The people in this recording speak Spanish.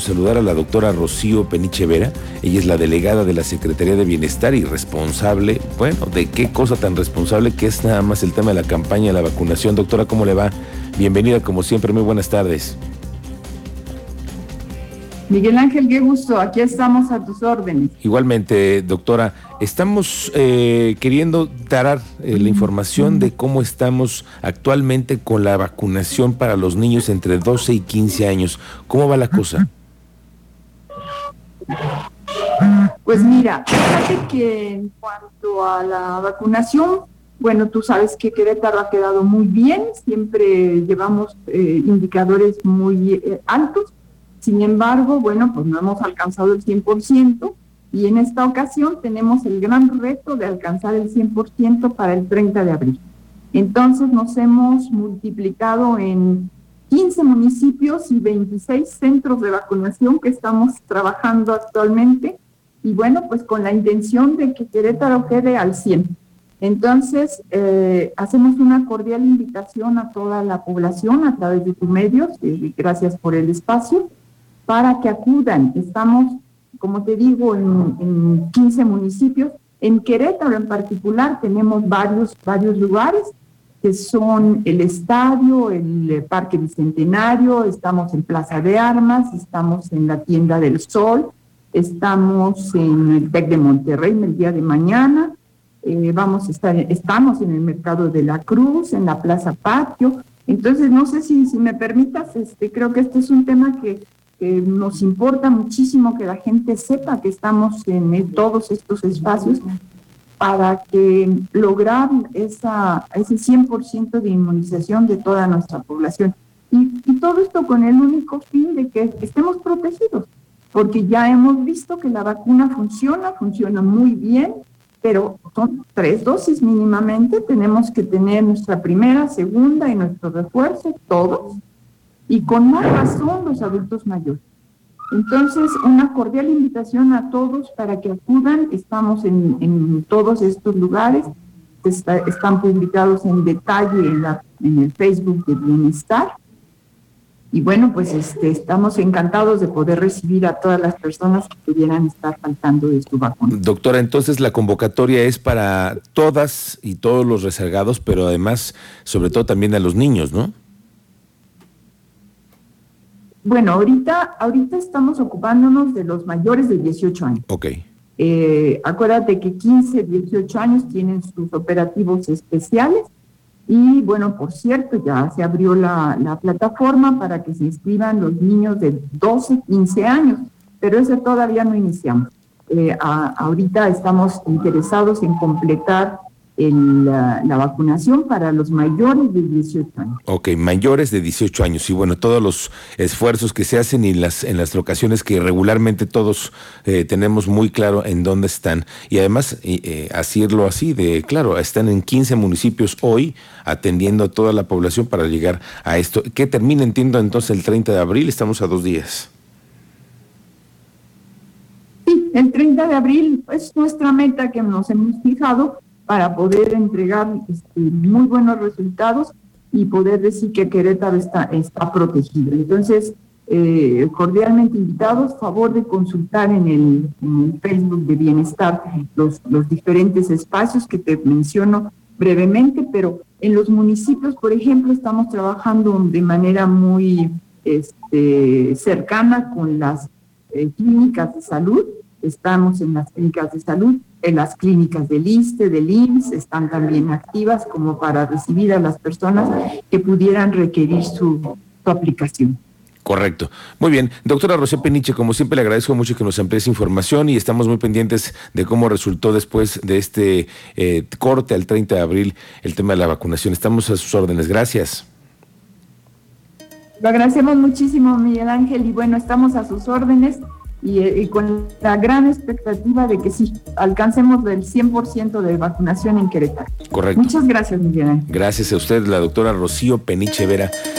saludar a la doctora Rocío Peniche Vera. Ella es la delegada de la Secretaría de Bienestar y responsable, bueno, de qué cosa tan responsable que es nada más el tema de la campaña de la vacunación. Doctora, ¿cómo le va? Bienvenida como siempre, muy buenas tardes. Miguel Ángel, qué gusto, aquí estamos a tus órdenes. Igualmente, doctora, estamos eh, queriendo dar eh, la información de cómo estamos actualmente con la vacunación para los niños entre 12 y 15 años. ¿Cómo va la cosa? Pues mira, fíjate que en cuanto a la vacunación, bueno, tú sabes que Querétaro ha quedado muy bien, siempre llevamos eh, indicadores muy eh, altos, sin embargo, bueno, pues no hemos alcanzado el 100% y en esta ocasión tenemos el gran reto de alcanzar el 100% para el 30 de abril. Entonces nos hemos multiplicado en 15 municipios y 26 centros de vacunación que estamos trabajando actualmente y bueno, pues con la intención de que Querétaro quede al 100. Entonces, eh, hacemos una cordial invitación a toda la población a través de tus medios, y gracias por el espacio, para que acudan. Estamos, como te digo, en, en 15 municipios. En Querétaro en particular tenemos varios, varios lugares que son el estadio, el Parque Bicentenario, estamos en Plaza de Armas, estamos en la Tienda del Sol, estamos en el TEC de Monterrey el día de mañana, eh, vamos a estar, estamos en el Mercado de la Cruz, en la Plaza Patio. Entonces, no sé si, si me permitas, este, creo que este es un tema que, nos importa muchísimo que la gente sepa que estamos en todos estos espacios para que lograr esa, ese 100% de inmunización de toda nuestra población. Y, y, todo esto con el único fin de que estemos protegidos, porque ya hemos visto que la vacuna funciona, funciona muy bien, pero son tres dosis mínimamente, tenemos que tener nuestra primera, segunda y nuestro refuerzo, todos, y con más razón los adultos mayores. Entonces, una cordial invitación a todos para que acudan. Estamos en, todos estos lugares. están publicados en detalle en, el Facebook de Bienestar. Y bueno, pues este, estamos encantados de poder recibir a todas las personas que pudieran estar faltando de su vacuna. Doctora, entonces la convocatoria es para todas y todos los rezagados, pero además, sobre todo también a los niños, ¿no? Bueno, ahorita, ahorita estamos ocupándonos de los mayores de 18 años. Ok. Eh, acuérdate que 15, 18 años tienen sus operativos especiales y bueno, por cierto, ya se abrió la, la plataforma para que se inscriban los niños de 12, 15 años, pero ese todavía no iniciamos. Eh, ahorita estamos interesados en completar la, vacunación para los mayores de 18 años. Ok, mayores de 18 años. Y bueno, todos los esfuerzos que se hacen y las, en las locaciones que regularmente todos eh, tenemos muy claro en dónde están. Y además, eh, hacerlo así, de claro, están en 15 municipios hoy atendiendo a toda la población para llegar a esto. ¿Qué termina, entiendo, entonces el 30 de abril? Estamos a dos días. Sí, el 30 de abril es nuestra meta que nos hemos fijado para poder entregar este, muy buenos resultados y poder decir que Querétaro está, está protegido. Entonces, eh, cordialmente invitados, favor de consultar en el, Facebook de Bienestar los, los diferentes espacios que te menciono brevemente, pero en los municipios, por ejemplo, estamos trabajando de manera muy este, cercana con las eh, clínicas de salud, estamos en las clínicas de salud, en las clínicas del ISTE, del IMSS, están también activas como para recibir a las personas que pudieran requerir su, aplicación. Correcto. Muy bien. Doctora Rocío Peniche, como siempre le agradezco mucho que nos amplíe esa información y estamos muy pendientes de cómo resultó después de este eh, corte al 30 de abril el tema de la vacunación. Estamos a sus órdenes. Gracias. Lo agradecemos muchísimo, Miguel Ángel, y bueno, estamos a sus órdenes. Eh, y, con la gran expectativa de que sí, alcancemos el 100% de vacunación en Querétaro. Correcto. Muchas gracias, Miguel. Gracias a usted, la doctora Rocío Peniche Vera.